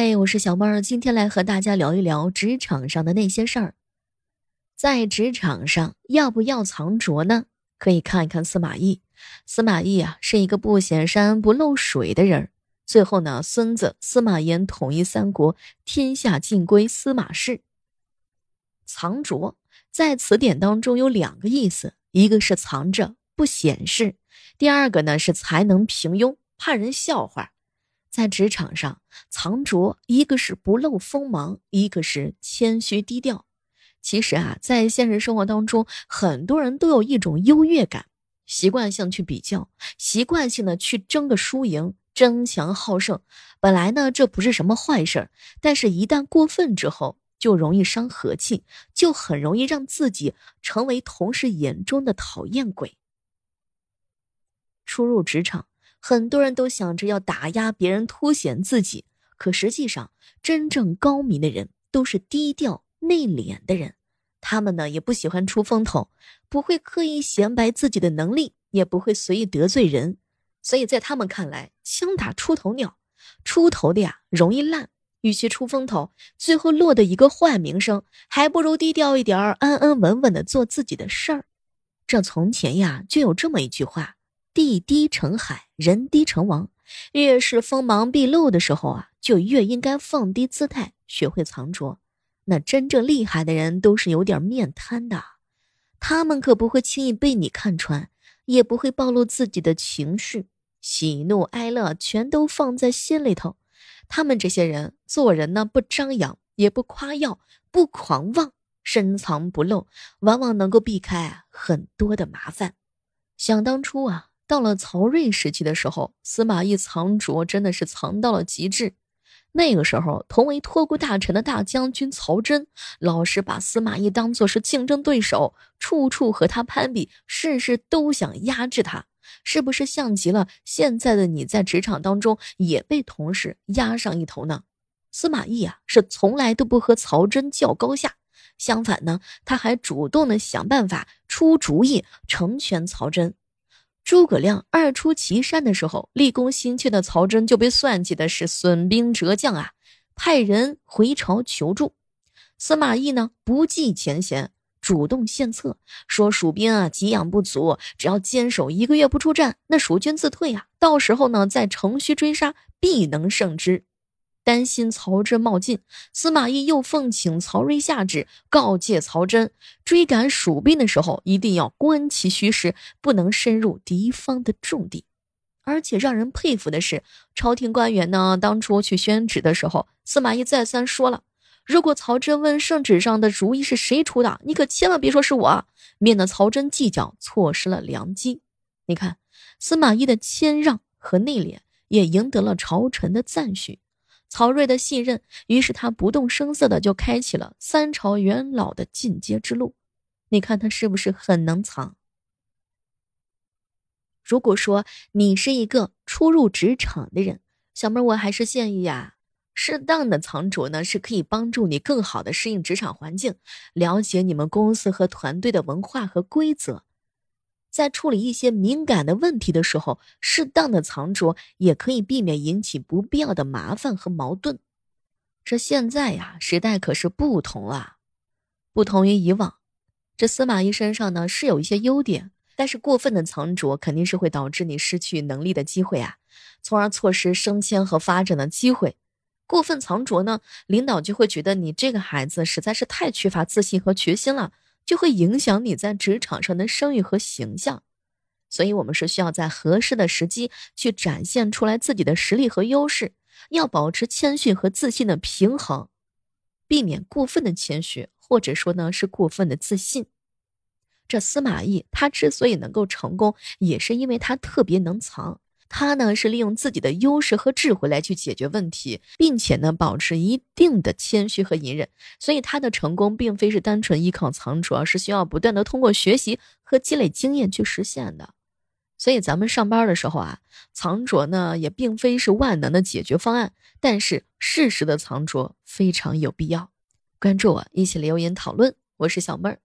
嗨，我是小妹儿，今天来和大家聊一聊职场上的那些事儿。在职场上要不要藏拙呢？可以看一看司马懿。司马懿啊，是一个不显山不漏水的人。最后呢，孙子司马炎统一三国，天下尽归司马氏。藏拙在词典当中有两个意思，一个是藏着不显示，第二个呢是才能平庸，怕人笑话。在职场上藏拙，一个是不露锋芒，一个是谦虚低调。其实啊，在现实生活当中，很多人都有一种优越感，习惯性去比较，习惯性的去争个输赢，争强好胜。本来呢，这不是什么坏事儿，但是一旦过分之后，就容易伤和气，就很容易让自己成为同事眼中的讨厌鬼。初入职场。很多人都想着要打压别人，凸显自己，可实际上，真正高明的人都是低调内敛的人。他们呢，也不喜欢出风头，不会刻意显摆自己的能力，也不会随意得罪人。所以在他们看来，枪打出头鸟，出头的呀容易烂。与其出风头，最后落得一个坏名声，还不如低调一点儿，安安稳稳的做自己的事儿。这从前呀，就有这么一句话。地低成海，人低成王。越是锋芒毕露的时候啊，就越应该放低姿态，学会藏拙。那真正厉害的人都是有点面瘫的，他们可不会轻易被你看穿，也不会暴露自己的情绪，喜怒哀乐全都放在心里头。他们这些人做人呢，不张扬，也不夸耀，不狂妄，深藏不露，往往能够避开很多的麻烦。想当初啊。到了曹睿时期的时候，司马懿藏拙真的是藏到了极致。那个时候，同为托孤大臣的大将军曹真，老是把司马懿当做是竞争对手，处处和他攀比，事事都想压制他。是不是像极了现在的你在职场当中也被同事压上一头呢？司马懿啊，是从来都不和曹真较高下，相反呢，他还主动的想办法出主意成全曹真。诸葛亮二出祁山的时候，立功心切的曹真就被算计的是损兵折将啊，派人回朝求助。司马懿呢不计前嫌，主动献策，说蜀兵啊给养不足，只要坚守一个月不出战，那蜀军自退啊，到时候呢在城虚追杀，必能胜之。担心曹真冒进，司马懿又奉请曹睿下旨，告诫曹真，追赶蜀兵的时候一定要观其虚实，不能深入敌方的重地。而且让人佩服的是，朝廷官员呢，当初去宣旨的时候，司马懿再三说了，如果曹真问圣旨上的主意是谁出的，你可千万别说是我，免得曹真计较，错失了良机。你看，司马懿的谦让和内敛，也赢得了朝臣的赞许。曹睿的信任，于是他不动声色的就开启了三朝元老的进阶之路。你看他是不是很能藏？如果说你是一个初入职场的人，小妹儿我还是建议啊，适当的藏拙呢是可以帮助你更好的适应职场环境，了解你们公司和团队的文化和规则。在处理一些敏感的问题的时候，适当的藏拙也可以避免引起不必要的麻烦和矛盾。这现在呀，时代可是不同了，不同于以往。这司马懿身上呢是有一些优点，但是过分的藏拙肯定是会导致你失去能力的机会啊，从而错失升迁和发展的机会。过分藏拙呢，领导就会觉得你这个孩子实在是太缺乏自信和决心了。就会影响你在职场上的声誉和形象，所以我们是需要在合适的时机去展现出来自己的实力和优势，要保持谦逊和自信的平衡，避免过分的谦虚，或者说呢是过分的自信。这司马懿他之所以能够成功，也是因为他特别能藏。他呢是利用自己的优势和智慧来去解决问题，并且呢保持一定的谦虚和隐忍，所以他的成功并非是单纯依靠藏拙，而是需要不断的通过学习和积累经验去实现的。所以咱们上班的时候啊，藏拙呢也并非是万能的解决方案，但是适时的藏拙非常有必要。关注我，一起留言讨论。我是小妹儿。